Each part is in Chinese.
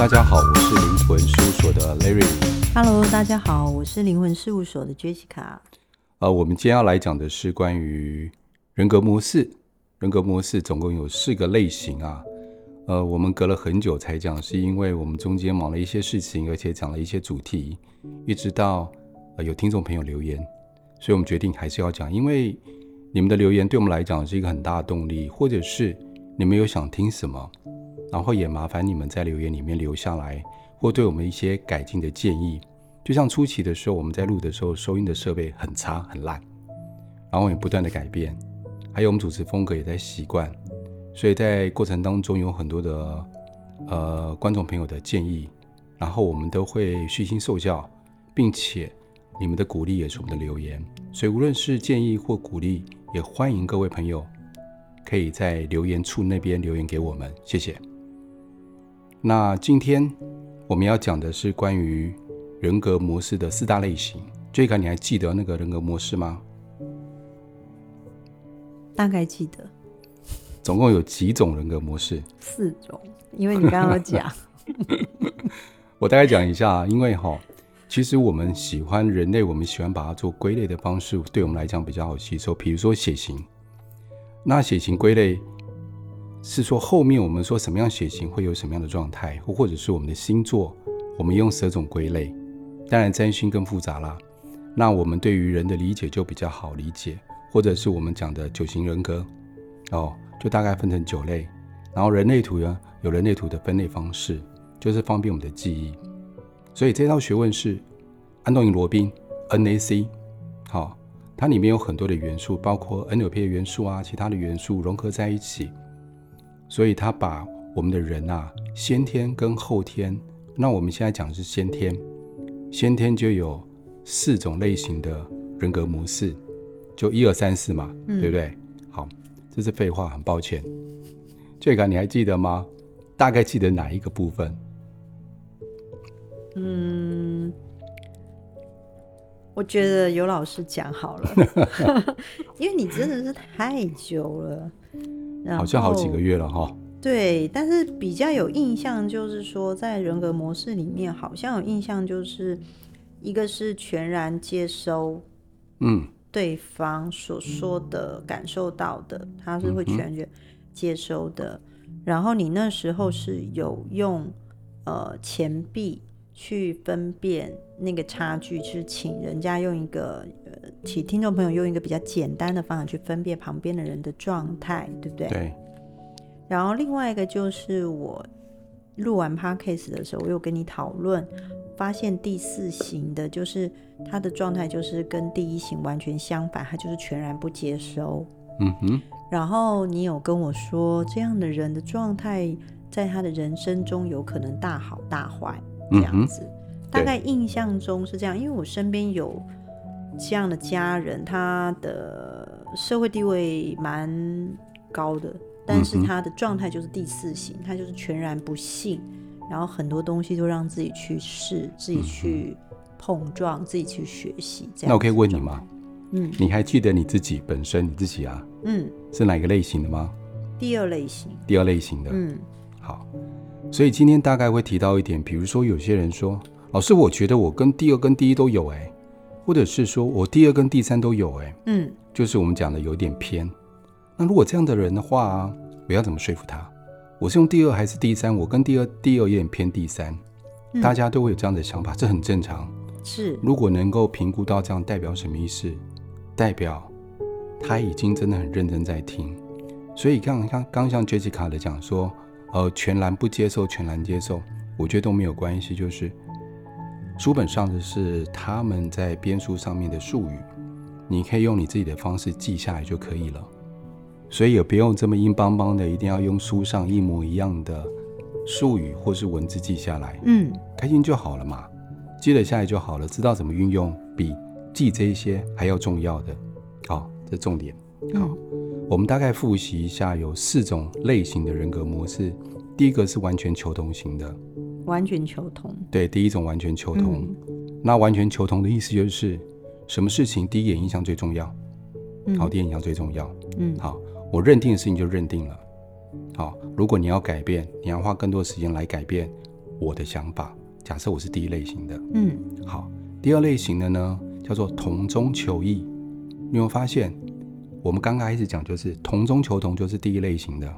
大家好，我是灵魂事务所的 Larry。Hello，大家好，我是灵魂事务所的 Jessica。呃，我们今天要来讲的是关于人格模式。人格模式总共有四个类型啊。呃，我们隔了很久才讲，是因为我们中间忙了一些事情，而且讲了一些主题，一直到呃有听众朋友留言，所以我们决定还是要讲，因为你们的留言对我们来讲是一个很大的动力，或者是你们有想听什么。然后也麻烦你们在留言里面留下来，或对我们一些改进的建议。就像初期的时候，我们在录的时候，收音的设备很差很烂，然后也不断的改变，还有我们主持风格也在习惯，所以在过程当中有很多的呃观众朋友的建议，然后我们都会虚心受教，并且你们的鼓励也是我们的留言，所以无论是建议或鼓励，也欢迎各位朋友可以在留言处那边留言给我们，谢谢。那今天我们要讲的是关于人格模式的四大类型。这个你还记得那个人格模式吗？大概记得。总共有几种人格模式？四种，因为你刚刚有讲。我大概讲一下，因为哈，其实我们喜欢人类，我们喜欢把它做归类的方式，对我们来讲比较好吸收。比如说血型，那血型归类。是说后面我们说什么样血型会有什么样的状态，或者是我们的星座，我们用十种归类。当然占星更复杂啦。那我们对于人的理解就比较好理解，或者是我们讲的九型人格，哦，就大概分成九类。然后人类图呢，有人类图的分类方式，就是方便我们的记忆。所以这套学问是安东尼罗宾 NAC，好、它里面有很多的元素，包括 NLP 的元素啊，其他的元素融合在一起。所以他把我们的人啊，先天跟后天，那我们现在讲的是先天，先天就有四种类型的人格模式，就一二三四嘛，嗯、对不对？好，这是废话，很抱歉。这个你还记得吗？大概记得哪一个部分？嗯，我觉得有老师讲好了，因为你真的是太久了。好像好几个月了哈。对，但是比较有印象，就是说在人格模式里面，好像有印象，就是一个是全然接收，嗯，对方所说的、感受到的，他是会全然接收的。然后你那时候是有用呃钱币去分辨那个差距，是请人家用一个。呃请听众朋友用一个比较简单的方法去分辨旁边的人的状态，对不对？对。然后另外一个就是我录完 podcast 的时候，我有跟你讨论，发现第四型的，就是他的状态就是跟第一型完全相反，他就是全然不接收。嗯哼。然后你有跟我说，这样的人的状态，在他的人生中有可能大好大坏这样子。嗯。大概印象中是这样，因为我身边有。这样的家人，他的社会地位蛮高的，但是他的状态就是第四型，他就是全然不信，然后很多东西都让自己去试，自己去碰撞，自己去学习。这样，那我可以问你吗？嗯，你还记得你自己本身你自己啊？嗯，是哪个类型的吗？第二类型。第二类型的。嗯，好。所以今天大概会提到一点，比如说有些人说，老师，我觉得我跟第二跟第一都有哎。或者是说我第二跟第三都有哎，嗯，就是我们讲的有点偏。那如果这样的人的话，我要怎么说服他？我是用第二还是第三？我跟第二第二有点偏第三，嗯，大家都会有这样的想法，这很正常。是，如果能够评估到这样，代表什么意思？代表他已经真的很认真在听。所以刚刚刚像 Jessica 的讲说，呃，全然不接受，全然接受，我觉得都没有关系，就是。书本上的是他们在编书上面的术语，你可以用你自己的方式记下来就可以了。所以也不用这么硬邦邦的，一定要用书上一模一样的术语或是文字记下来。嗯，开心就好了嘛，记得下来就好了，知道怎么运用，比记这些还要重要的。好，这重点。好，我们大概复习一下，有四种类型的人格模式。第一个是完全求同型的。完全求同，对，第一种完全求同。嗯、那完全求同的意思就是，什么事情第一眼印象最重要？嗯、好，第一眼印象最重要。嗯，好，我认定的事情就认定了。好，如果你要改变，你要花更多时间来改变，我的想法。假设我是第一类型的，嗯，好。第二类型的呢，叫做同中求异。你有没有发现，我们刚刚开始讲就是同中求同，就是第一类型的。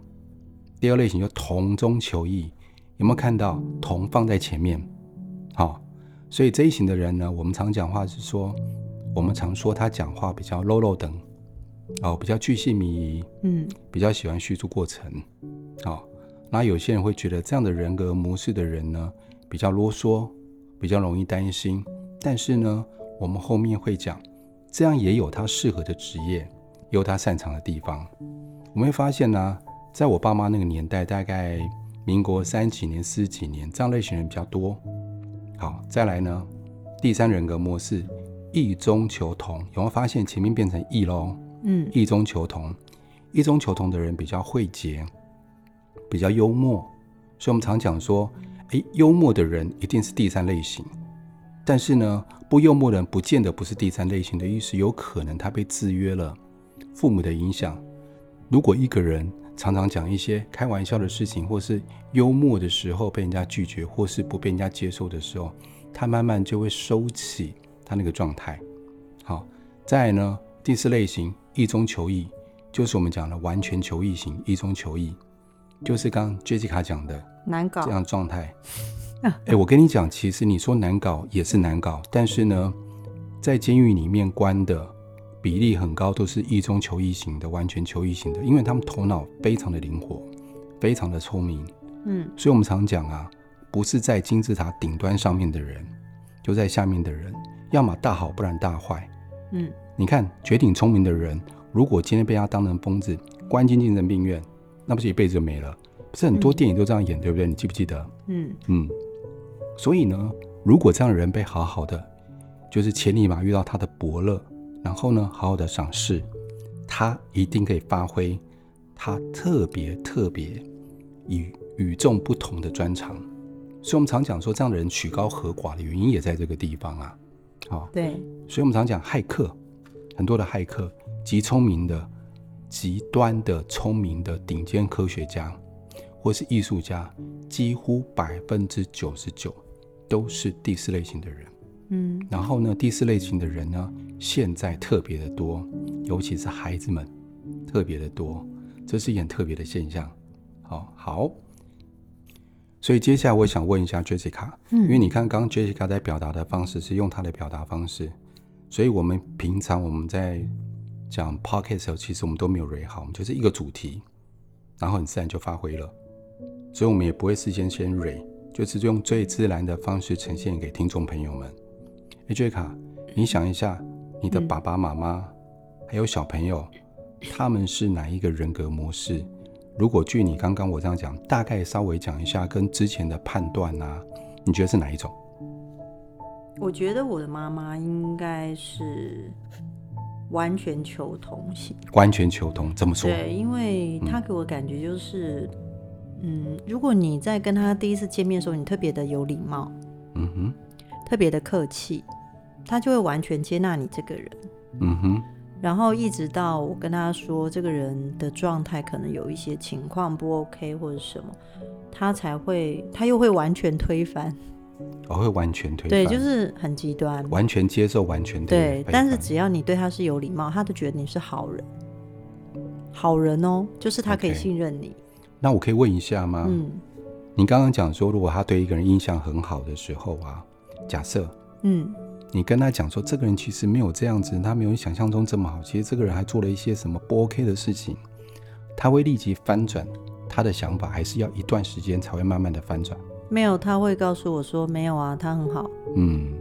第二类型就同中求异，有没有看到同放在前面？好，所以这一型的人呢，我们常讲话是说，我们常说他讲话比较 low low 等，哦，比较巨细靡遗，嗯，比较喜欢叙述过程。好，那有些人会觉得这样的人格模式的人呢，比较啰嗦，比较容易担心。但是呢，我们后面会讲，这样也有他适合的职业，也有他擅长的地方。我们会发现呢，在我爸妈那个年代，大概民国三几年、四几年，这样类型人比较多。好，再来呢，第三人格模式，异中求同，有没有发现前面变成异喽？嗯，异中求同，异中求同的人比较会结，比较幽默，所以我们常讲说，诶，幽默的人一定是第三类型。但是呢，不幽默的人不见得不是第三类型的意思，有可能他被制约了，父母的影响。如果一个人常常讲一些开玩笑的事情，或是幽默的时候被人家拒绝，或是不被人家接受的时候，他慢慢就会收起他那个状态。好，再来呢，第四类型异中求异，就是我们讲的完全求异型，异中求异，就是刚刚 Jessica 讲的难搞这样状态。哎、欸，我跟你讲，其实你说难搞也是难搞，但是呢，在监狱里面关的比例很高，都是异中求异型的，完全求异型的，因为他们头脑非常的灵活，非常的聪明。嗯，所以我们常讲啊，不是在金字塔顶端上面的人，就在下面的人，要么大好，不然大坏。嗯，你看绝顶聪明的人，如果今天被他当成疯子，关进精神病院，那不是一辈子就没了？不是很多电影都这样演，嗯、对不对？你记不记得？嗯嗯。所以呢，如果这样的人被好好的，就是千里马遇到他的伯乐，然后呢，好好的赏识，他一定可以发挥他特别特别与与众不同的专长。所以我们常讲说，这样的人曲高和寡的原因也在这个地方啊。好，对。所以我们常讲骇客，很多的骇客，极聪明的、极端的聪明的顶尖科学家，或是艺术家，几乎百分之九十九都是第四类型的人。嗯，然后呢，第四类型的人呢，现在特别的多，尤其是孩子们特别的多，这是一件特别的现象。好，好，所以接下来我想问一下 Jessica，嗯，因为你看刚刚 Jessica 在表达的方式是用她的表达方式，所以我们平常我们在讲 Podcast 的时候，其实我们都没有 ready 好，我们就是一个主题，然后很自然就发挥了。所以，我们也不会事先先蕊，就是用最自然的方式呈现给听众朋友们。哎，Jessica，你想一下，你的爸爸妈妈还有小朋友，他们是哪一个人格模式？如果据你刚刚我这样讲，大概稍微讲一下，跟之前的判断啊，你觉得是哪一种？我觉得我的妈妈应该是完全求同型。完全求同，怎么说？对，因为她给我感觉就是。嗯，如果你在跟他第一次见面的时候，你特别的有礼貌，嗯哼，特别的客气，他就会完全接纳你这个人，嗯哼。然后一直到我跟他说这个人的状态可能有一些情况不 OK 或者什么，他才会，他又会完全推翻，我、哦、会完全推翻，对，就是很极端，完全接受，完全对。但是只要你对他是有礼貌，他都觉得你是好人，好人哦，就是他可以信任你。Okay. 那我可以问一下吗？嗯，你刚刚讲说，如果他对一个人印象很好的时候啊，假设，嗯，你跟他讲说，这个人其实没有这样子，他没有你想象中这么好，其实这个人还做了一些什么不 OK 的事情，他会立即翻转他的想法，还是要一段时间才会慢慢的翻转？没有，他会告诉我说，没有啊，他很好。嗯，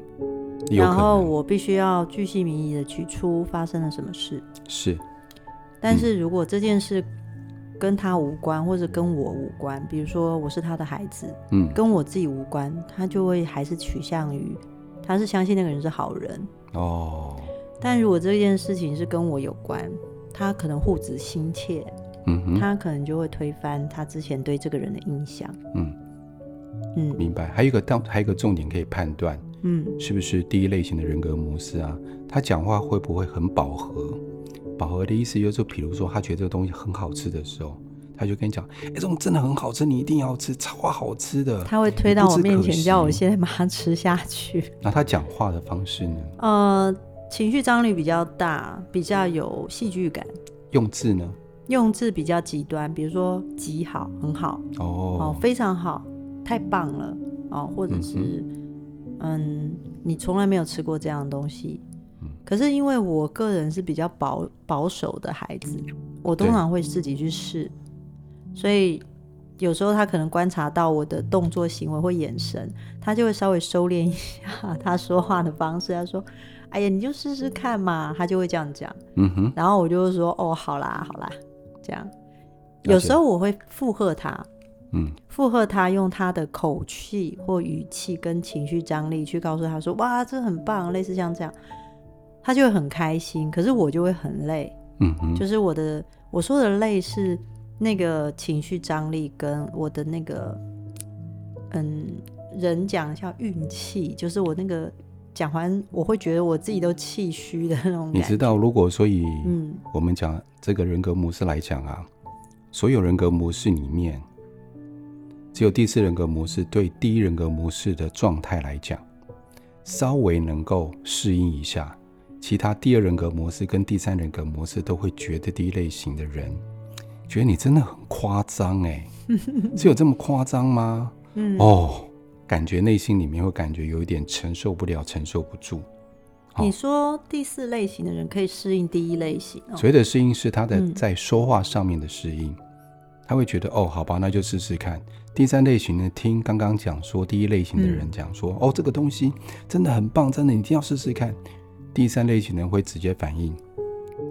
然后我必须要据细靡遗的取出发生了什么事。是，但是如果这件事，跟他无关，或者跟我无关。比如说，我是他的孩子，嗯，跟我自己无关，他就会还是取向于，他是相信那个人是好人哦。但如果这件事情是跟我有关，他可能护子心切，嗯哼，他可能就会推翻他之前对这个人的印象，嗯嗯，明白。还有一个，当还有一个重点可以判断，嗯，是不是第一类型的人格模式啊？他讲话会不会很饱和？饱和的意思就是，比如说他觉得这个东西很好吃的时候，他就跟你讲，哎、欸，这种真的很好吃，你一定要吃，超好吃的。他会推到我面前，叫我现在马上吃下去。那他讲话的方式呢？呃，情绪张力比较大，比较有戏剧感。用字呢？用字比较极端，比如说极好，很好哦，哦，非常好，太棒了哦，或者是嗯，嗯，你从来没有吃过这样的东西。可是因为我个人是比较保保守的孩子，我通常会自己去试，所以有时候他可能观察到我的动作、行为或眼神，他就会稍微收敛一下 他说话的方式。他说：“哎呀，你就试试看嘛。”他就会这样讲。嗯哼。然后我就会说：“哦，好啦，好啦。”这样。有时候我会附和他，嗯，附和他，用他的口气或语气跟情绪张力去告诉他说：“哇，这很棒。”类似像这样。他就会很开心，可是我就会很累。嗯嗯，就是我的我说的累是那个情绪张力跟我的那个嗯，人讲像运气，就是我那个讲完我会觉得我自己都气虚的那种。你知道，如果所以，嗯，我们讲这个人格模式来讲啊，所有人格模式里面，只有第四人格模式对第一人格模式的状态来讲，稍微能够适应一下。其他第二人格模式跟第三人格模式都会觉得第一类型的人，觉得你真的很夸张哎，是有这么夸张吗？嗯，哦，感觉内心里面会感觉有一点承受不了，承受不住。你说第四类型的人可以适应第一类型？所谓的适应是他的在说话上面的适应，嗯、他会觉得哦，好吧，那就试试看。第三类型呢，听刚刚讲说第一类型的人讲说，嗯、哦，这个东西真的很棒，真的你一定要试试看。第三类型人会直接反应，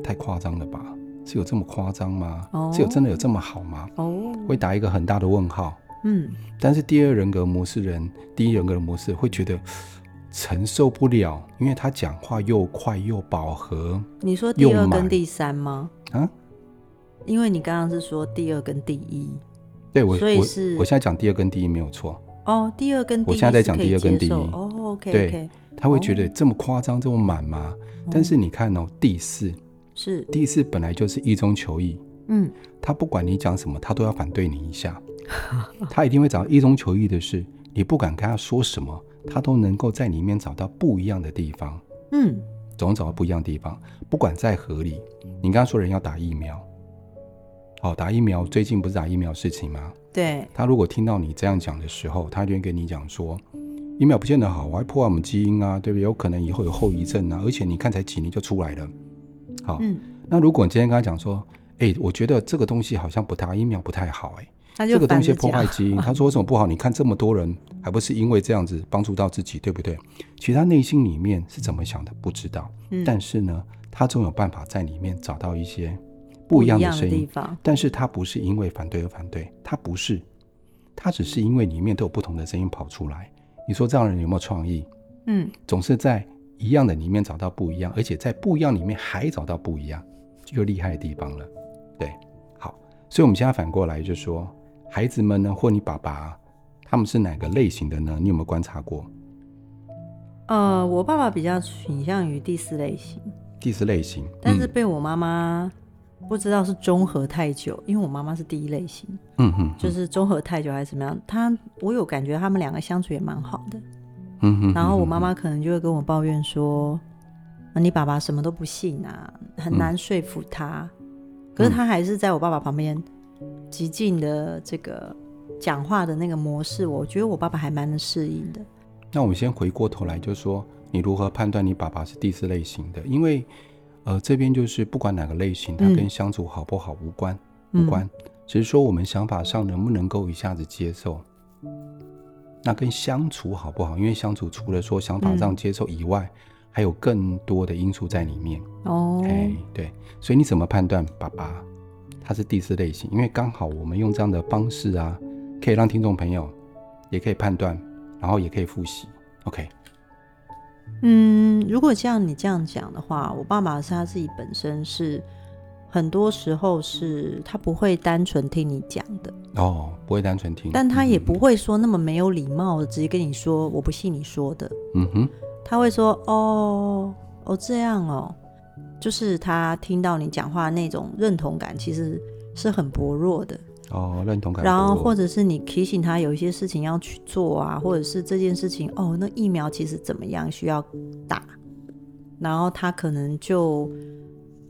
太夸张了吧？是有这么夸张吗？Oh. 是有真的有这么好吗？Oh. 会打一个很大的问号。嗯，但是第二人格模式人，第一人格的模式会觉得承受不了，因为他讲话又快又饱和。你说第二跟第三吗？啊？因为你刚刚是说第二跟第一，对我，所以是我，我现在讲第二跟第一没有错。哦，oh, 第二跟第一，我现在在讲第二跟第一。哦、oh,，OK，对。他会觉得这么夸张，这么满吗？但是你看哦，第四。是。第四本来就是一中求异，嗯，他不管你讲什么，他都要反对你一下，他一定会找一中求异的事，你不管跟他说什么，他都能够在里面找到不一样的地方，嗯，总找到不一样的地方，不管再合理。你刚刚说人要打疫苗，哦，打疫苗最近不是打疫苗事情吗？对，他如果听到你这样讲的时候，他就会跟你讲说。疫苗不见得好，我还破坏我们基因啊，对不对？有可能以后有后遗症啊，而且你看才几年就出来了。好，嗯、那如果你今天跟他讲说，哎、欸，我觉得这个东西好像不太，疫苗不太好、欸，哎，这个东西破坏基因。他说为什么不好？你看这么多人，还不是因为这样子帮助到自己，对不对？其实他内心里面是怎么想的，不知道。嗯、但是呢，他总有办法在里面找到一些不一样的声音。但是他不是因为反对而反对，他不是，他只是因为里面都有不同的声音跑出来。你说这样的人有没有创意？嗯，总是在一样的里面找到不一样，而且在不一样里面还找到不一样，就厉害的地方了。对，好，所以我们现在反过来就说，孩子们呢，或你爸爸，他们是哪个类型的呢？你有没有观察过？呃，我爸爸比较倾向于第四类型。第四类型，但是被我妈妈。不知道是中和太久，因为我妈妈是第一类型，嗯哼，就是中和太久还是怎么样？她我有感觉他们两个相处也蛮好的，嗯哼。然后我妈妈可能就会跟我抱怨说：“你爸爸什么都不信啊，很难说服他。”可是他还是在我爸爸旁边极尽的这个讲话的那个模式，我觉得我爸爸还蛮能适应的。那我们先回过头来就说，你如何判断你爸爸是第四类型的？因为呃，这边就是不管哪个类型，它跟相处好不好无关，嗯、无关，只是说我们想法上能不能够一下子接受。那跟相处好不好，因为相处除了说想法上接受以外，嗯、还有更多的因素在里面。哦，哎，对，所以你怎么判断爸爸他是第四类型？因为刚好我们用这样的方式啊，可以让听众朋友也可以判断，然后也可以复习。OK。嗯，如果像你这样讲的话，我爸爸是他自己本身是很多时候是他不会单纯听你讲的。哦，不会单纯听，但他也不会说那么没有礼貌的直接跟你说我不信你说的，嗯哼，他会说哦哦这样哦，就是他听到你讲话那种认同感其实是很薄弱的哦，认同感。然后或者是你提醒他有一些事情要去做啊，或者是这件事情哦，那疫苗其实怎么样需要打，然后他可能就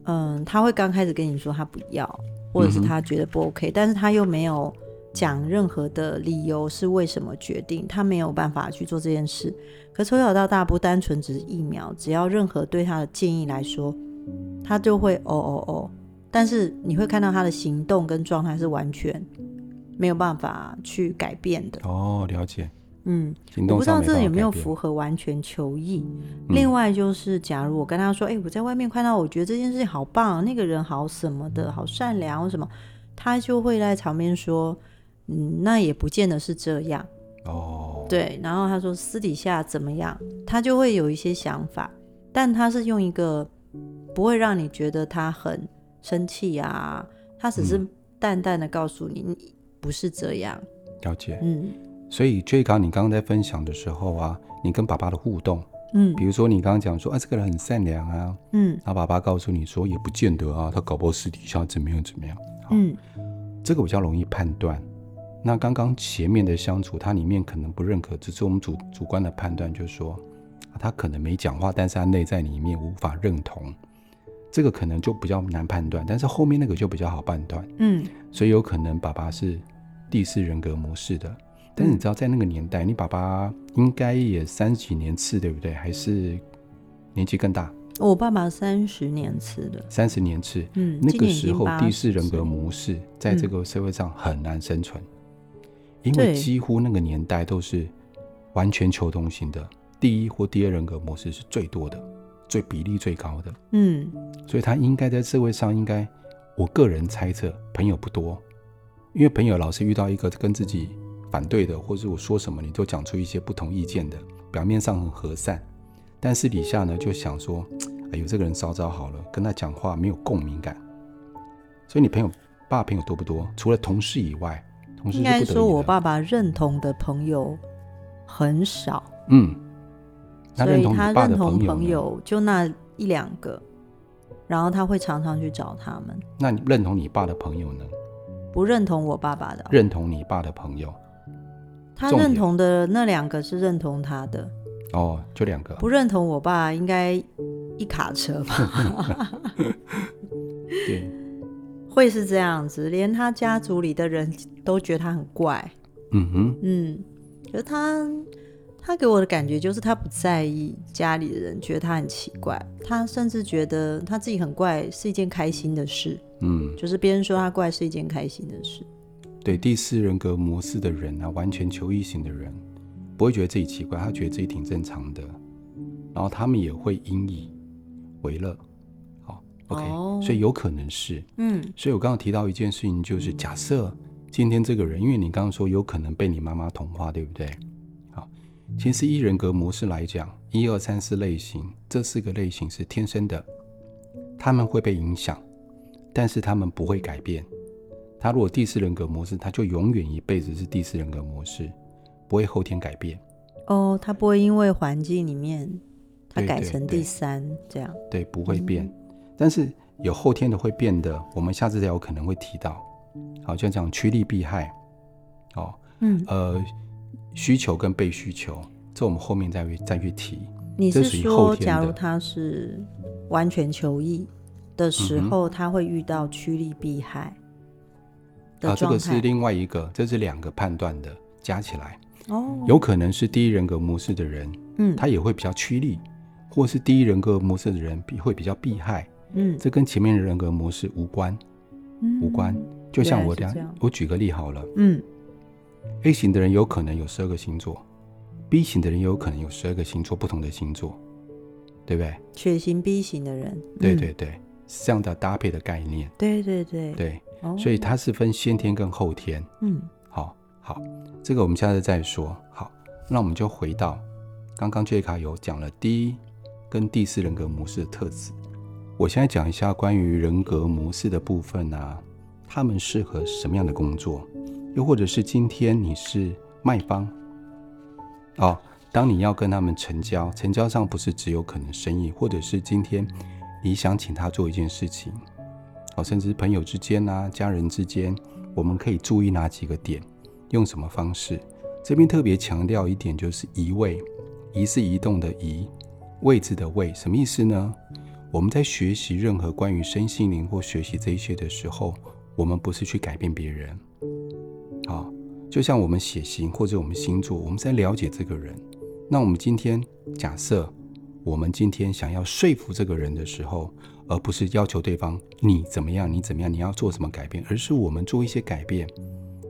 嗯，他会刚开始跟你说他不要，或者是他觉得不 OK，但是他又没有讲任何的理由是为什么决定，他没有办法去做这件事。可从小到大不单纯只是疫苗，只要任何对他的建议来说，他就会哦哦哦。但是你会看到他的行动跟状态是完全没有办法去改变的。哦，了解。嗯，我不知道这有没有符合完全求异。嗯、另外就是，假如我跟他说：“哎、欸，我在外面看到，我觉得这件事情好棒，那个人好什么的，好善良，或什么。”他就会在场边说：“嗯，那也不见得是这样。”哦，对。然后他说私底下怎么样，他就会有一些想法，但他是用一个不会让你觉得他很。生气呀、啊，他只是淡淡的告诉你，嗯、你不是这样。了解，嗯。所以最刚你刚刚在分享的时候啊，你跟爸爸的互动，嗯，比如说你刚刚讲说啊，这个人很善良啊，嗯，然后爸爸告诉你说也不见得啊，他搞不好私底下怎么样怎么样，嗯，这个比较容易判断。那刚刚前面的相处，他里面可能不认可，只是我们主主观的判断，就是说他可能没讲话，但是他内在里面无法认同。这个可能就比较难判断，但是后面那个就比较好判断。嗯，所以有可能爸爸是第四人格模式的，但是你知道在那个年代，你爸爸应该也三十几年次，对不对？还是年纪更大？我爸爸三十年次的，三十年次。嗯，那个时候第四人格模式在这个社会上很难生存，因为几乎那个年代都是完全求同型的，第一或第二人格模式是最多的。最比例最高的，嗯，所以他应该在社会上应该，我个人猜测朋友不多，因为朋友老是遇到一个跟自己反对的，或者我说什么你都讲出一些不同意见的，表面上很和善，但私底下呢就想说，哎呦这个人稍早好了，跟他讲话没有共鸣感，所以你朋友爸爸朋友多不多？除了同事以外，同事应该说我爸爸认同的朋友很少，嗯。所以他认同朋友就那一两个，然后他会常常去找他们。那你认同你爸的朋友呢？不认同我爸爸的。认同你爸的朋友，他认同的那两个是认同他的。哦，就两个。不认同我爸应该一卡车吧？对，会是这样子，连他家族里的人都觉得他很怪。嗯哼，嗯，觉得他。他给我的感觉就是他不在意家里的人觉得他很奇怪，他甚至觉得他自己很怪是一件开心的事。嗯，就是别人说他怪是一件开心的事。对，第四人格模式的人啊，完全求异型的人，不会觉得自己奇怪，他觉得自己挺正常的。然后他们也会引以为乐。好，OK，哦，所以有可能是，嗯，所以我刚刚提到一件事情，就是假设今天这个人，因为你刚刚说有可能被你妈妈同化，对不对？其实，一人格模式来讲，一二三四类型，这四个类型是天生的，他们会被影响，但是他们不会改变。他如果第四人格模式，他就永远一辈子是第四人格模式，不会后天改变。哦，他不会因为环境里面，他改成第三这样。对，不会变。嗯、但是有后天的会变的，我们下次才有可能会提到。好，像这样趋利避害。哦，嗯，呃。需求跟被需求，这我们后面再去再去提。你是说，假如他是完全求异的时候，嗯、他会遇到趋利避害的状态？啊，这个是另外一个，这是两个判断的加起来。哦，有可能是第一人格模式的人，嗯，他也会比较趋利，或是第一人格模式的人比会比较避害。嗯，这跟前面的人格模式无关，嗯、无关。就像我这样，我举个例好了，嗯。A 型的人有可能有十二个星座，B 型的人有可能有十二个星座，不同的星座，对不对？血型 B 型的人，对对对，嗯、是这样的搭配的概念。对对对对，哦、所以它是分先天跟后天。嗯，好，好，这个我们下次再说。好，那我们就回到刚刚杰卡有讲了第一跟第四人格模式的特质。我现在讲一下关于人格模式的部分啊，他们适合什么样的工作？又或者是今天你是卖方，哦，当你要跟他们成交，成交上不是只有可能生意，或者是今天你想请他做一件事情，哦，甚至朋友之间啊、家人之间，我们可以注意哪几个点，用什么方式？这边特别强调一点，就是移位，移是移动的移，位置的位，什么意思呢？我们在学习任何关于身心灵或学习这一些的时候，我们不是去改变别人，好，就像我们血型或者我们星座，我们在了解这个人。那我们今天假设，我们今天想要说服这个人的时候，而不是要求对方你怎么样，你怎么样，你要做什么改变，而是我们做一些改变，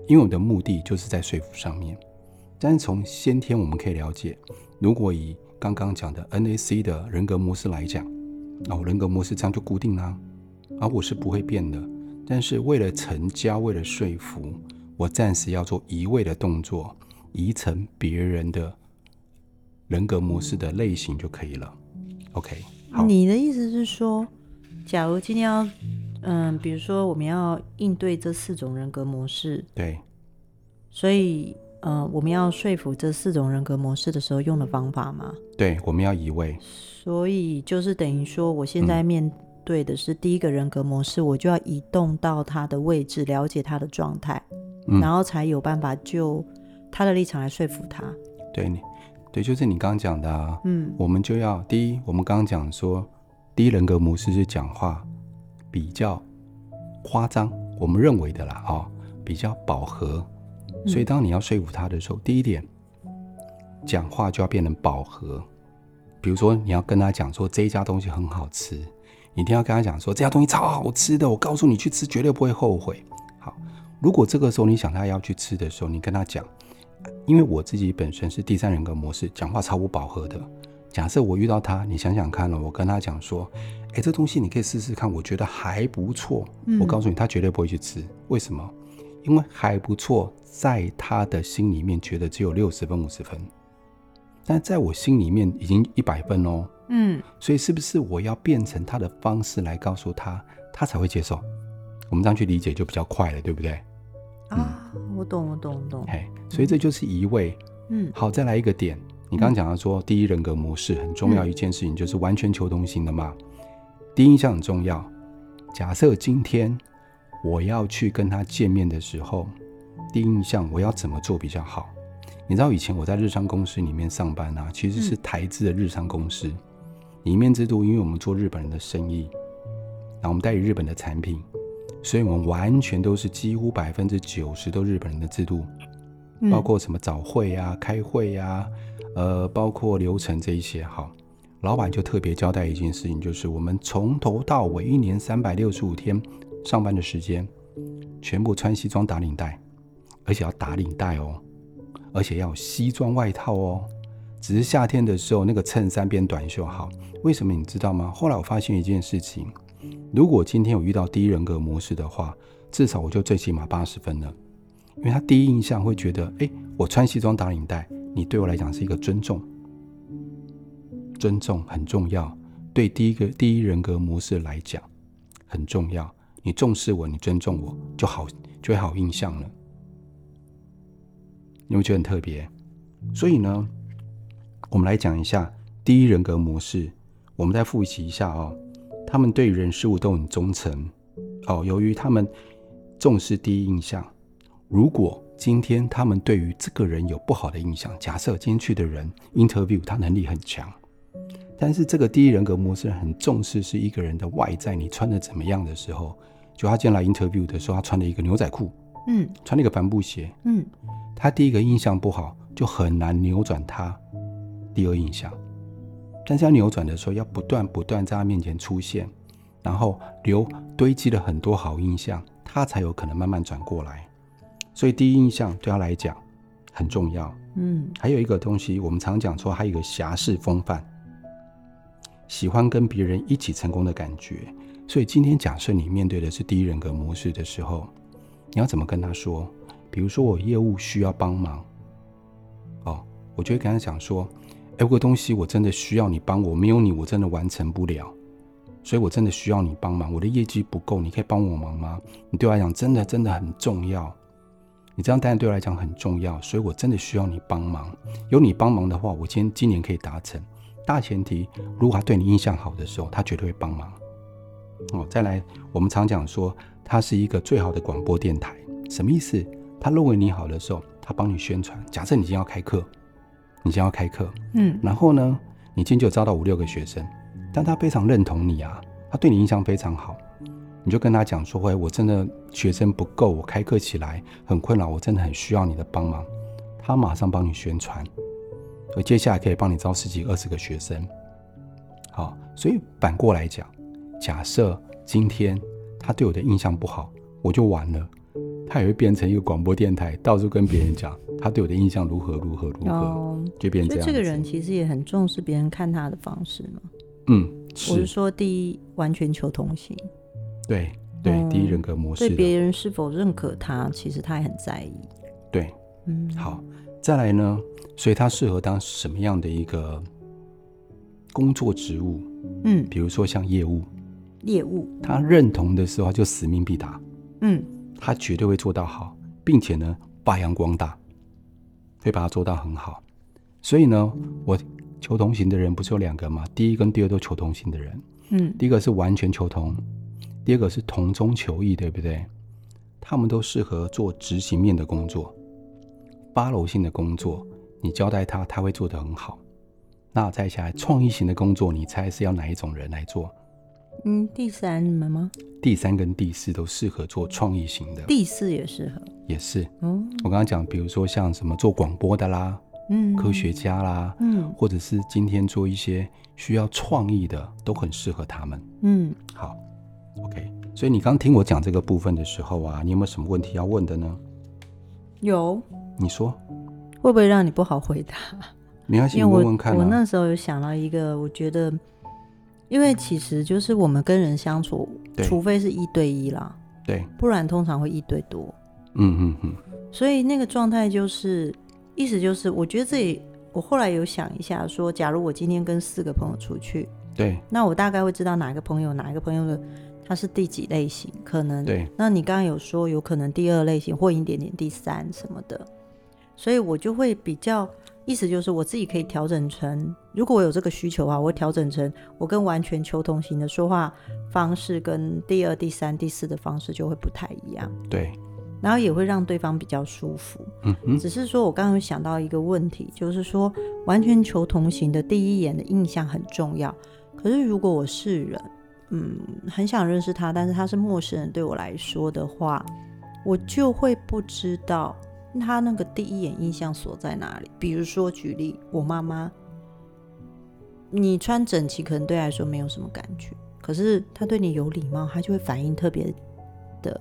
因为我们的目的就是在说服上面。但是从先天我们可以了解，如果以刚刚讲的 NAC 的人格模式来讲，那我人格模式这样就固定啦，而我是不会变的。但是为了成交，为了说服，我暂时要做移位的动作，移成别人的。人格模式的类型就可以了。OK，好。你的意思是说，假如今天要，嗯，比如说我们要应对这四种人格模式，对。所以，呃，我们要说服这四种人格模式的时候用的方法吗？对，我们要移位。所以就是等于说，我现在面对的是第一个人格模式，嗯、我就要移动到他的位置，了解他的状态，嗯、然后才有办法就他的立场来说服他。对你。对，就是你刚刚讲的啊，嗯，我们就要第一，我们刚刚讲说，第一人格模式是讲话比较夸张，我们认为的啦，哦，比较饱和，所以当你要说服他的时候，第一点，讲话就要变成饱和，比如说你要跟他讲说这一家东西很好吃，你一定要跟他讲说这家东西超好吃的，我告诉你去吃绝对不会后悔。好，如果这个时候你想他要去吃的时候，你跟他讲。因为我自己本身是第三人格模式，讲话超不饱和的。假设我遇到他，你想想看了，我跟他讲说：“哎，这东西你可以试试看，我觉得还不错。嗯”我告诉你，他绝对不会去吃。为什么？因为还不错，在他的心里面觉得只有六十分、五十分，但在我心里面已经一百分哦。嗯，所以是不是我要变成他的方式来告诉他，他才会接受？我们这样去理解就比较快了，对不对？啊，我懂，我懂，我懂。嘿，所以这就是移位。嗯，好，再来一个点。你刚刚讲到说，第一人格模式很重要一件事情，就是完全求同型的嘛。第一印象很重要。假设今天我要去跟他见面的时候，第一印象我要怎么做比较好？你知道以前我在日商公司里面上班啊，其实是台资的日商公司，里面制度，因为我们做日本人的生意，然后我们代理日本的产品。所以我们完全都是几乎百分之九十都日本人的制度，包括什么早会啊、开会啊，呃，包括流程这一些。好，老板就特别交代一件事情，就是我们从头到尾一年三百六十五天上班的时间，全部穿西装打领带，而且要打领带哦，而且要西装外套哦。只是夏天的时候那个衬衫变短袖。好，为什么你知道吗？后来我发现一件事情。如果今天我遇到第一人格模式的话，至少我就最起码八十分了，因为他第一印象会觉得，哎，我穿西装打领带，你对我来讲是一个尊重，尊重很重要，对第一个第一人格模式来讲很重要，你重视我，你尊重我，就好，就会好印象了，你会觉得很特别。所以呢，我们来讲一下第一人格模式，我们再复习一下哦。他们对人事物都很忠诚，哦，由于他们重视第一印象，如果今天他们对于这个人有不好的印象，假设今天去的人 interview 他能力很强，但是这个第一人格模式很重视是一个人的外在，你穿的怎么样的时候，就他进来 interview 的时候，他穿了一个牛仔裤，嗯，穿了一个帆布鞋，嗯，他第一个印象不好，就很难扭转他第二印象。但是要扭转的时候，要不断不断在他面前出现，然后留堆积了很多好印象，他才有可能慢慢转过来。所以第一印象对他来讲很重要。嗯，还有一个东西，我们常讲说，还有一个侠士风范，喜欢跟别人一起成功的感觉。所以今天假设你面对的是第一人格模式的时候，你要怎么跟他说？比如说我业务需要帮忙，哦，我就会跟他讲说。哎有个东西我真的需要你帮我，没有你我真的完成不了，所以我真的需要你帮忙。我的业绩不够，你可以帮我忙吗？你对我来讲真的真的很重要，你这样当然对我来讲很重要，所以我真的需要你帮忙。有你帮忙的话，我今今年可以达成。大前提，如果他对你印象好的时候，他绝对会帮忙。哦，再来，我们常讲说，它是一个最好的广播电台，什么意思？他认为你好的时候，他帮你宣传。假设你今天要开课，你今天要开课，嗯，然后呢，你今天就招到五六个学生，但他非常认同你啊，他对你印象非常好，你就跟他讲说：“喂，我真的学生不够，我开课起来很困扰，我真的很需要你的帮忙。”他马上帮你宣传，而接下来可以帮你招十几二十个学生。好，所以反过来讲，假设今天他对我的印象不好，我就完了。他也会变成一个广播电台，到处跟别人讲他对我的印象如何如何如何，哦、就变这样。这个人其实也很重视别人看他的方式嘛。嗯，我是说第一完全求同行。对对，嗯、第一人格模式。对别人是否认可他，其实他也很在意。对，嗯，好，再来呢？所以他适合当什么样的一个工作职务？嗯，比如说像业务。业务，他认同的时候就使命必达。嗯。他绝对会做到好，并且呢，发扬光大，会把它做到很好。所以呢，我求同行的人不是有两个吗？第一跟第二都求同行的人，嗯，第一个是完全求同，第二个是同中求异，对不对？他们都适合做执行面的工作，八楼性的工作，你交代他，他会做得很好。那再下来创意型的工作，你猜是要哪一种人来做？嗯，第三你们吗？第三跟第四都适合做创意型的，第四也适合，也是。嗯，我刚刚讲，比如说像什么做广播的啦，嗯，科学家啦，嗯，或者是今天做一些需要创意的，都很适合他们。嗯，好，OK。所以你刚听我讲这个部分的时候啊，你有没有什么问题要问的呢？有。你说会不会让你不好回答？没关系，你问问看啊。我那时候有想到一个，我觉得。因为其实就是我们跟人相处，除非是一对一啦，对，不然通常会一对多。嗯嗯嗯。所以那个状态就是，意思就是，我觉得这里我后来有想一下，说，假如我今天跟四个朋友出去，对，那我大概会知道哪个朋友，哪一个朋友的他是第几类型，可能。对。那你刚刚有说有可能第二类型或一点点第三什么的，所以我就会比较。意思就是我自己可以调整成，如果我有这个需求啊，我会调整成我跟完全求同行的说话方式，跟第二、第三、第四的方式就会不太一样。对，然后也会让对方比较舒服。嗯嗯。只是说我刚刚想到一个问题，就是说完全求同行的第一眼的印象很重要。可是如果我是人，嗯，很想认识他，但是他是陌生人，对我来说的话，我就会不知道。他那个第一眼印象所在哪里？比如说，举例，我妈妈，你穿整齐可能对他来说没有什么感觉，可是他对你有礼貌，他就会反应特别的，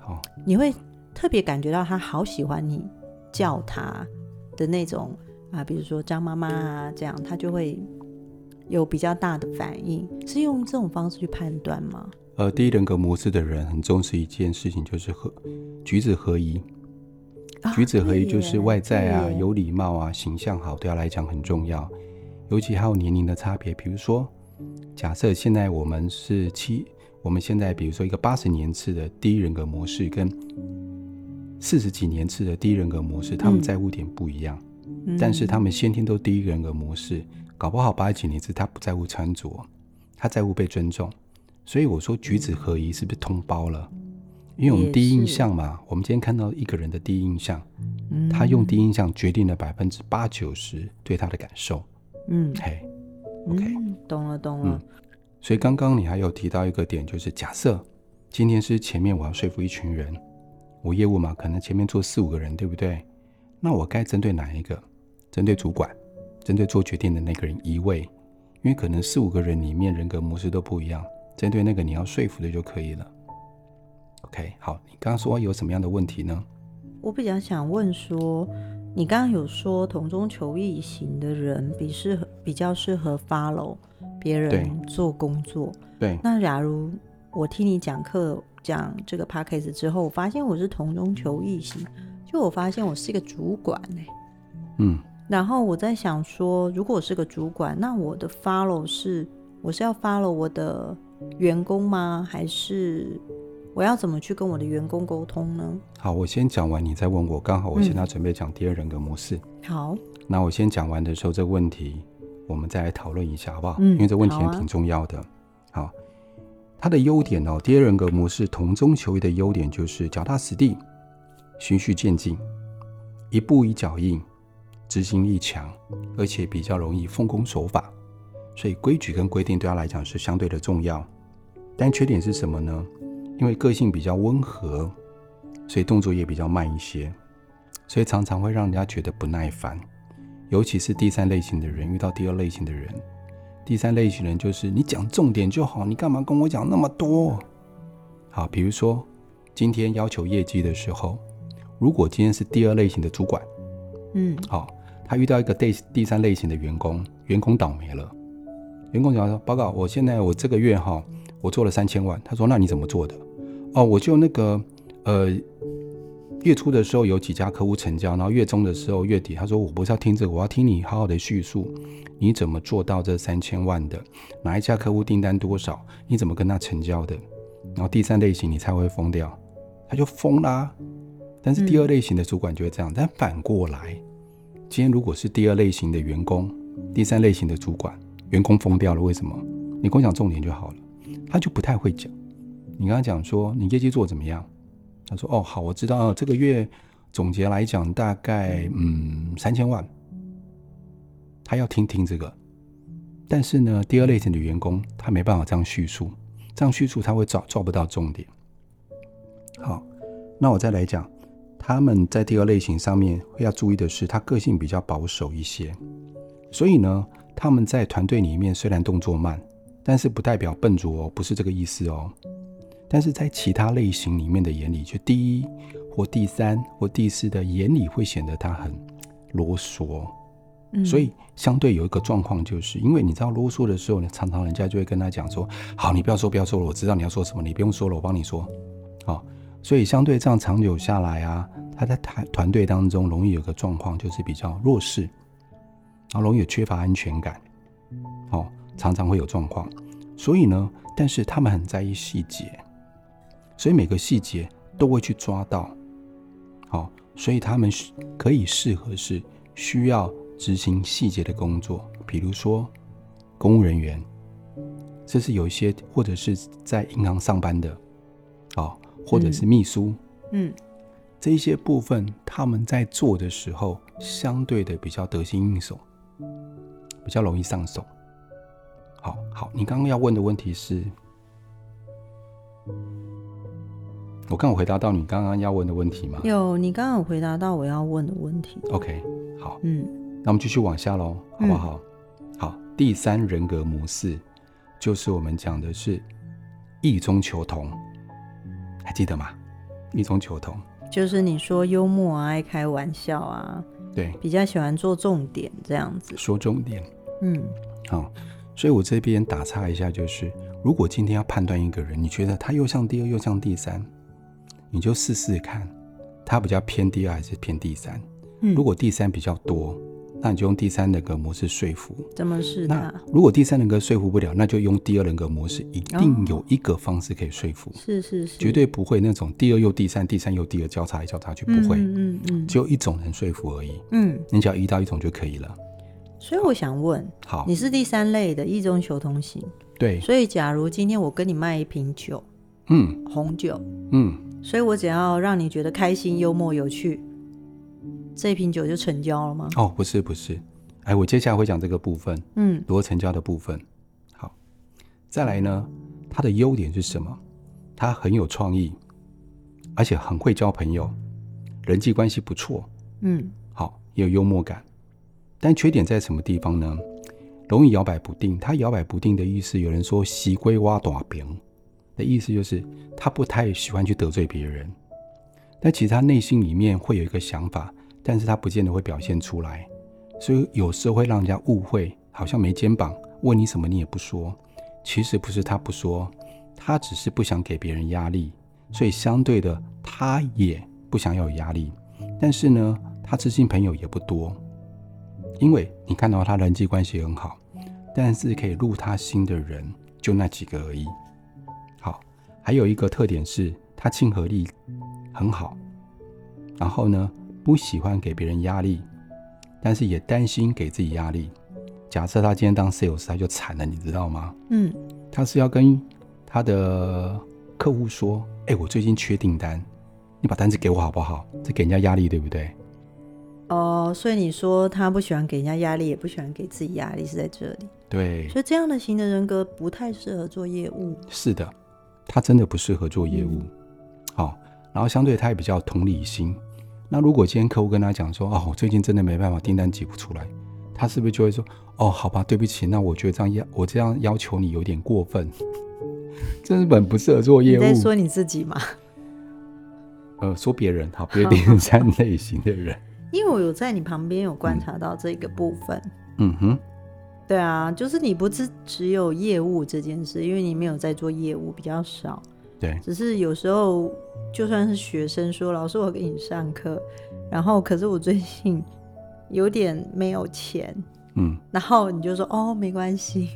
好，你会特别感觉到他好喜欢你叫他的那种啊，比如说张妈妈啊这样，他就会有比较大的反应，是用这种方式去判断吗？呃，第一人格模式的人很重视一件事情，就是和举止合一。举止合一就是外在啊，有礼貌啊，形象好，对他来讲很重要。尤其还有年龄的差别，比如说，假设现在我们是七，我们现在比如说一个八十年次的第一人格模式，跟四十几年次的第一人格模式，他们在乎点不一样。嗯，但是他们先天都第一人格模式，搞不好八十几年次他不在乎穿着，他在乎被尊重。所以我说举止合一是不是通包了？因为我们第一印象嘛，我们今天看到一个人的第一印象，嗯、他用第一印象决定了百分之八九十对他的感受。嗯，嘿，OK，嗯、懂了懂了。嗯，所以刚刚你还有提到一个点，就是假设今天是前面我要说服一群人，我业务嘛，可能前面坐四五个人，对不对？那我该针对哪一个？针对主管，针对做决定的那个人一位，因为可能四五个人里面人格模式都不一样，针对那个你要说服的就可以了。OK，好，你刚刚说有什么样的问题呢？我比较想问说，你刚刚有说同中求异型的人比适合比较适合 follow 别人做工作。对。那假如我听你讲课讲这个 p a c k a g e 之后，我发现我是同中求异型，就我发现我是一个主管呢、欸。嗯。然后我在想说，如果我是个主管，那我的 follow 是我是要 follow 我的员工吗？还是？我要怎么去跟我的员工沟通呢？好，我先讲完，你再问我。刚好我现在准备讲第二人格模式。嗯、好，那我先讲完的时候，这个问题我们再来讨论一下，好不好？嗯，因为这问题也挺重要的。好，它、啊、的优点哦，第二人格模式同中求异的优点就是脚踏实地，循序渐进，一步一脚印，执行力强，而且比较容易奉公守法，所以规矩跟规定对他来讲是相对的重要。但缺点是什么呢？因为个性比较温和，所以动作也比较慢一些，所以常常会让人家觉得不耐烦。尤其是第三类型的人遇到第二类型的人，第三类型人就是你讲重点就好，你干嘛跟我讲那么多？好，比如说今天要求业绩的时候，如果今天是第二类型的主管，嗯，好，他遇到一个第第三类型的员工，员工倒霉了，员工讲说报告，我现在我这个月哈，我做了三千万，他说那你怎么做的？哦，我就那个呃。月初的时候有几家客户成交，然后月中的时候月底，他说我不是要听这个，我要听你好好的叙述，你怎么做到这三千万的？哪一家客户订单多少？你怎么跟他成交的？然后第三类型你才会疯掉，他就疯啦。但是第二类型的主管就会这样，嗯、但反过来，今天如果是第二类型的员工，第三类型的主管，员工疯掉了，为什么？你跟我讲重点就好了，他就不太会讲。你跟他讲说你业绩做怎么样？他说：“哦，好，我知道，这个月总结来讲大概嗯三千万。他要听听这个，但是呢，第二类型的员工他没办法这样叙述，这样叙述他会找抓不到重点。好，那我再来讲，他们在第二类型上面会要注意的是，他个性比较保守一些，所以呢，他们在团队里面虽然动作慢，但是不代表笨拙哦，不是这个意思哦。”但是在其他类型里面的眼里，就第一或第三或第四的眼里会显得他很啰嗦，嗯，所以相对有一个状况，就是因为你知道啰嗦的时候呢，常常人家就会跟他讲说：“好，你不要说，不要说了，我知道你要说什么，你不用说了，我帮你说。”好，所以相对这样长久下来啊，他在团团队当中容易有个状况，就是比较弱势，然后容易有缺乏安全感，哦，常常会有状况。所以呢，但是他们很在意细节。所以每个细节都会去抓到，好，所以他们可以适合是需要执行细节的工作，比如说公务人员，这是有一些或者是在银行上班的，哦，或者是秘书，嗯，这一些部分他们在做的时候，相对的比较得心应手，比较容易上手。好好，你刚刚要问的问题是？我刚有回答到你刚刚要问的问题吗？有，你刚刚有回答到我要问的问题。OK，好，嗯，那我们继续往下喽，好不好？嗯、好，第三人格模式就是我们讲的是异中求同，还记得吗？异中求同就是你说幽默啊，爱开玩笑啊，对，比较喜欢做重点这样子，说重点，嗯，好，所以我这边打岔一下，就是如果今天要判断一个人，你觉得他又像第二又像第三？你就试试看，它比较偏第二还是偏第三？嗯，如果第三比较多，那你就用第三人格模式说服。怎么是的？如果第三人格说服不了，那就用第二人格模式，一定有一个方式可以说服。是是是，绝对不会那种第二又第三，第三又第二交叉来交叉去，不会。嗯嗯嗯，只有一种人说服而已。嗯，你只要一到一种就可以了。所以我想问，好，你是第三类的一中求同行。对。所以假如今天我跟你卖一瓶酒，嗯，红酒，嗯。所以我只要让你觉得开心、幽默、有趣，这瓶酒就成交了吗？哦，不是，不是。哎，我接下来会讲这个部分，嗯，如何成交的部分。好，再来呢，它的优点是什么？它很有创意，而且很会交朋友，人际关系不错，嗯，好，也有幽默感。但缺点在什么地方呢？容易摇摆不定。它摇摆不定的意思，有人说“西龟挖短饼”。的意思就是他不太喜欢去得罪别人，但其实他内心里面会有一个想法，但是他不见得会表现出来，所以有时候会让人家误会，好像没肩膀，问你什么你也不说。其实不是他不说，他只是不想给别人压力，所以相对的他也不想要有压力。但是呢，他知心朋友也不多，因为你看到他人际关系很好，但是可以入他心的人就那几个而已。还有一个特点是，他亲和力很好，然后呢，不喜欢给别人压力，但是也担心给自己压力。假设他今天当 sales，他就惨了，你知道吗？嗯，他是要跟他的客户说：“哎，我最近缺订单，你把单子给我好不好？这给人家压力，对不对？哦，所以你说他不喜欢给人家压力，也不喜欢给自己压力，是在这里。对，所以这样的型的人格不太适合做业务。是的，他真的不适合做业务。好、然后相对他也比较同理心。那如果今天客户跟他讲说，哦，我最近真的没办法，订单挤不出来，他是不是就会说，哦，好吧，对不起，那我觉得这样要我这样要求你有点过分，根本不适合做业务。你在说你自己吗？呃，说别人，好，别第三类型的人。因为我有在你旁边有观察到这个部分。嗯哼，对啊，就是你不是只有业务这件事，因为你没有在做业务，比较少。对，只是有时候就算是学生说，老师我给你上课，然后可是我最近有点没有钱，嗯，然后你就说哦没关系，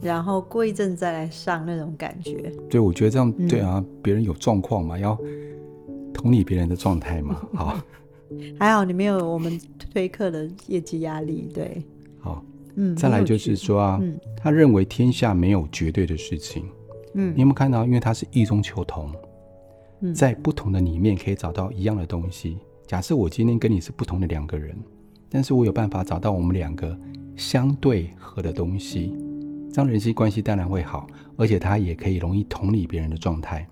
然后过一阵再来上那种感觉。对，我觉得这样对啊，别、嗯、人有状况嘛，要同理别人的状态嘛，好，还好你没有我们推课的业绩压力，对，好，嗯，再来就是说啊，嗯、他认为天下没有绝对的事情。嗯，你有没有看到？因为他是异中求同，嗯，在不同的里面可以找到一样的东西。假设我今天跟你是不同的两个人，但是我有办法找到我们两个相对合的东西，这样人际关系当然会好，而且他也可以容易同理别人的状态。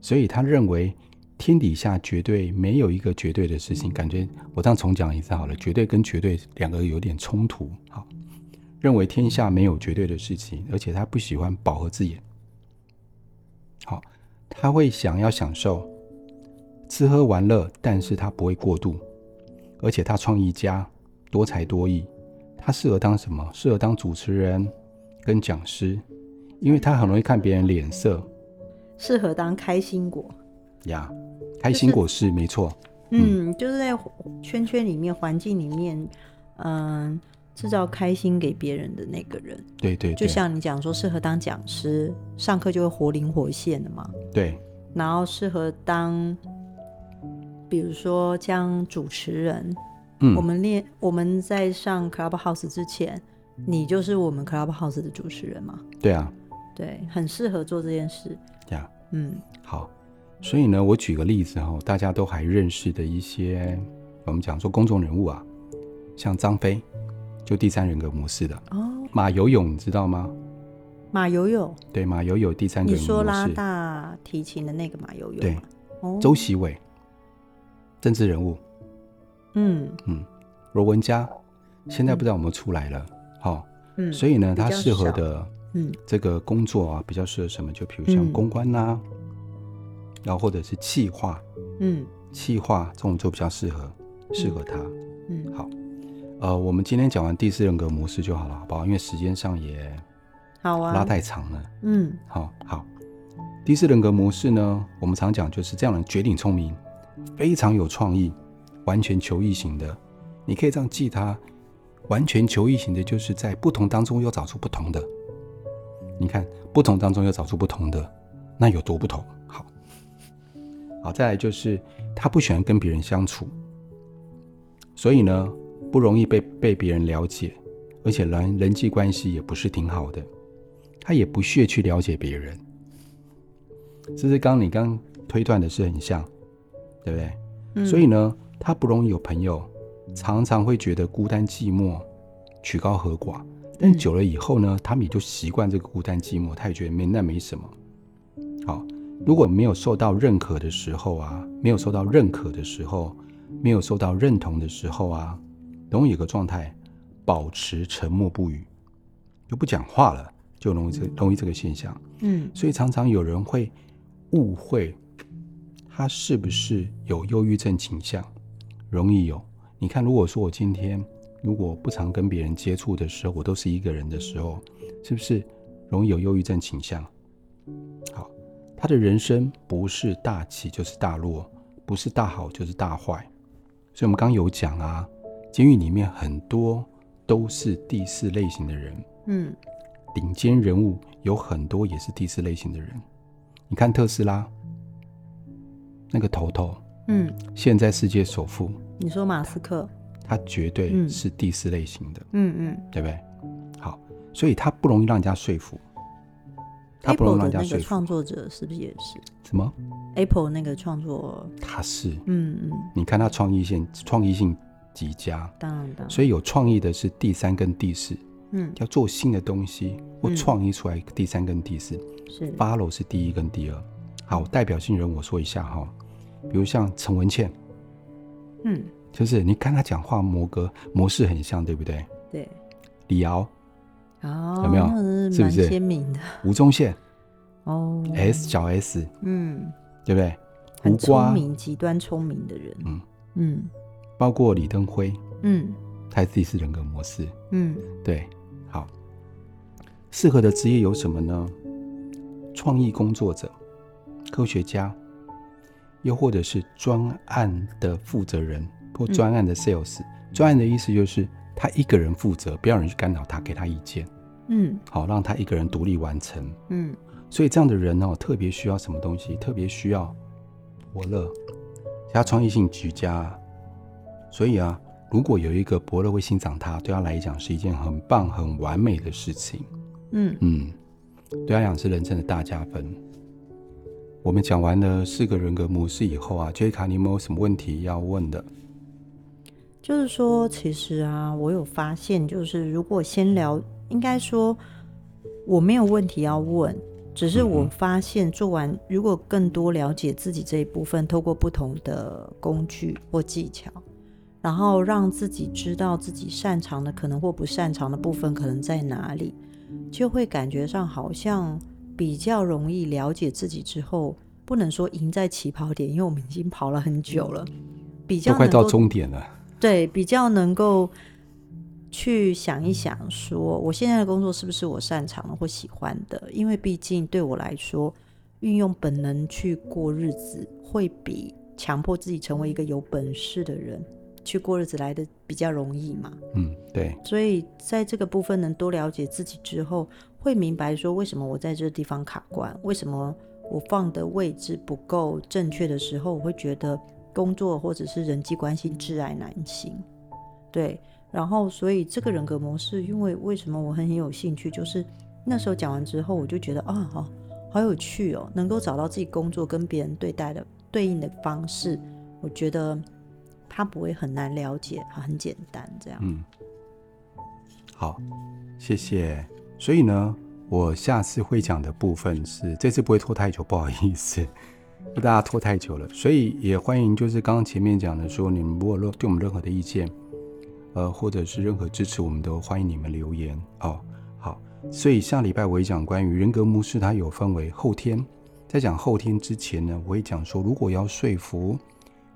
所以他认为天底下绝对没有一个绝对的事情。感觉我这样重讲一次好了，绝对跟绝对两个有点冲突。好，认为天下没有绝对的事情，而且他不喜欢饱和字眼。好，他会想要享受吃喝玩乐，但是他不会过度，而且他创意家，多才多艺，他适合当什么？适合当主持人跟讲师，因为他很容易看别人脸色，适合当开心果呀，开心果是、就是、没错，嗯，就是在圈圈里面、环境里面，嗯。制造开心给别人的那个人，对，对对，就像你讲说，适合当讲师，上课就会活灵活现的嘛。对，然后适合当，比如说将主持人，嗯，我们练我们在上 Clubhouse 之前，你就是我们 Clubhouse 的主持人嘛。对啊，对，很适合做这件事。呀，嗯，好，所以呢，我举个例子哈，大家都还认识的一些，我们讲说公众人物啊，像张飞。就第三人格模式的。哦，马游泳你知道吗？马游泳对，马游泳第三个人格模式，你说拉大提琴的那个马游泳对，哦，周习伟，政治人物，嗯。嗯，罗文佳现在不知道有没有出来了，好、嗯，嗯，所以呢，他适合的嗯。这个工作啊，比较适合什么？就比如像公关呐、啊嗯，然后或者是企划，嗯，企划这种就比较适合适合他，嗯，好。呃，我们今天讲完第四人格模式就好了，好不好？因为时间上也好啊，拉太长了。嗯，好好。第四人格模式呢，我们常讲就是这样的：绝顶聪明，非常有创意，完全求异型的。你可以这样记它：完全求异型的，就是在不同当中又找出不同的。你看，不同当中又找出不同的，那有多不同？好，好，再来就是他不喜欢跟别人相处，所以呢。不容易被被别人了解，而且人人际关系也不是挺好的，他也不屑去了解别人，这是刚你刚推断的是很像，对不对？嗯。所以呢，他不容易有朋友，常常会觉得孤单寂寞，曲高和寡。但久了以后呢，他们也就习惯这个孤单寂寞，他也觉得没那没什么。好，如果没有受到认可的时候啊，没有受到认可的时候，没有受到认同的时候啊。容易有个状态，保持沉默不语，就不讲话了，就容易这容易这个现象。嗯，所以常常有人会误会他是不是有忧郁症倾向，容易有。你看，如果说我今天如果不常跟别人接触的时候，我都是一个人的时候，是不是容易有忧郁症倾向？好，他的人生不是大起就是大落，不是大好就是大坏。所以我们刚刚有讲啊。监狱里面很多都是第四类型的人，嗯，顶尖人物有很多也是第四类型的人。你看特斯拉那个头头，嗯，现在世界首富，你说马斯克，他绝对是第四类型的，嗯嗯，对不对？好，所以他不容易让人家说服，他不容易让人家说服。创作者是不是也是什么？Apple 那个创作？他是，嗯嗯，你看他创意性，创意性极佳，当然当然。所以有创意的是第三跟第四，嗯，要做新的东西或创意出来第三跟第四。是 follow 是第一跟第二。好，代表性人我说一下哈，比如像陈文茜，嗯，就是你看他讲话模格模式很像，对不对？对。李敖哦，有没有是不是蛮鲜明的？吴宗宪哦 S 小 S，嗯，对不对？很聪明，极端聪明的人。嗯嗯包括李登辉，嗯他自己是人格模式。嗯对，好，适合的职业有什么呢？创意工作者、科学家，又或者是专案的负责人或专案的 sales。专、案的意思就是他一个人负责，不要人去干扰他，给他意见，嗯好让他一个人独立完成。嗯所以这样的人哦，特别需要什么东西？特别需要伯乐，他创意性极佳。所以啊，如果有一个伯乐会欣赏他，对他来讲是一件很棒、很完美的事情。嗯嗯，对他来讲是人生的大加分。我们讲完了四个人格模式以后啊，杰卡，你有没有什么问题要问的？就是说，其实啊，我有发现，就是如果先聊，应该说我没有问题要问，只是我发现做完，如果更多了解自己这一部分，透过不同的工具或技巧，然后让自己知道自己擅长的可能或不擅长的部分可能在哪里，就会感觉上好像比较容易了解自己之后，不能说赢在起跑点，因为我们已经跑了很久了，比较快到终点了。对，比较能够去想一想，说我现在的工作是不是我擅长的或喜欢的？因为毕竟对我来说，运用本能去过日子，会比强迫自己成为一个有本事的人去过日子来的比较容易嘛。嗯，对，所以在这个部分能多了解自己之后，会明白说为什么我在这个地方卡关，为什么我放的位置不够正确的时候，我会觉得工作或者是人际关系挚爱难行。对，然后所以这个人格模式，因为为什么我很有兴趣，就是那时候讲完之后，我就觉得啊，好好有趣哦，能够找到自己工作跟别人对待的对应的方式，我觉得他不会很难了解，很简单这样。嗯，好，谢谢。所以呢，我下次会讲的部分是，这次不会拖太久，不好意思，大家拖太久了。所以也欢迎，就是刚刚前面讲的说，你们如果对我们任何的意见，呃，或者是任何支持，我们都欢迎你们留言哦。好，所以下礼拜我会讲关于人格模式，它有分为后天。在讲后天之前呢，我会讲说，如果要说服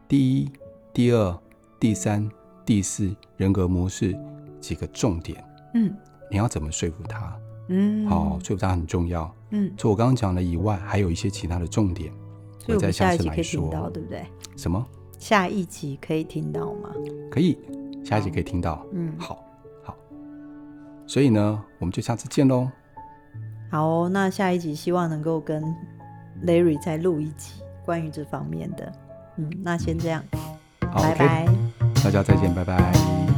第一、第二、第三、第四人格模式几个重点，嗯你要怎么说服他？嗯，好，说服他很重要。嗯，除我刚刚讲的以外，还有一些其他的重点，所以我在下一集可以下次来说听到，对不对？什么下一集可以听到吗？可以，下一集可以听到。嗯，好，好，所以呢，我们就下次见喽。好哦，那下一集希望能够跟 Larry 再录一集关于这方面的。嗯，那先这样，好拜拜。OK，大家再见，拜拜。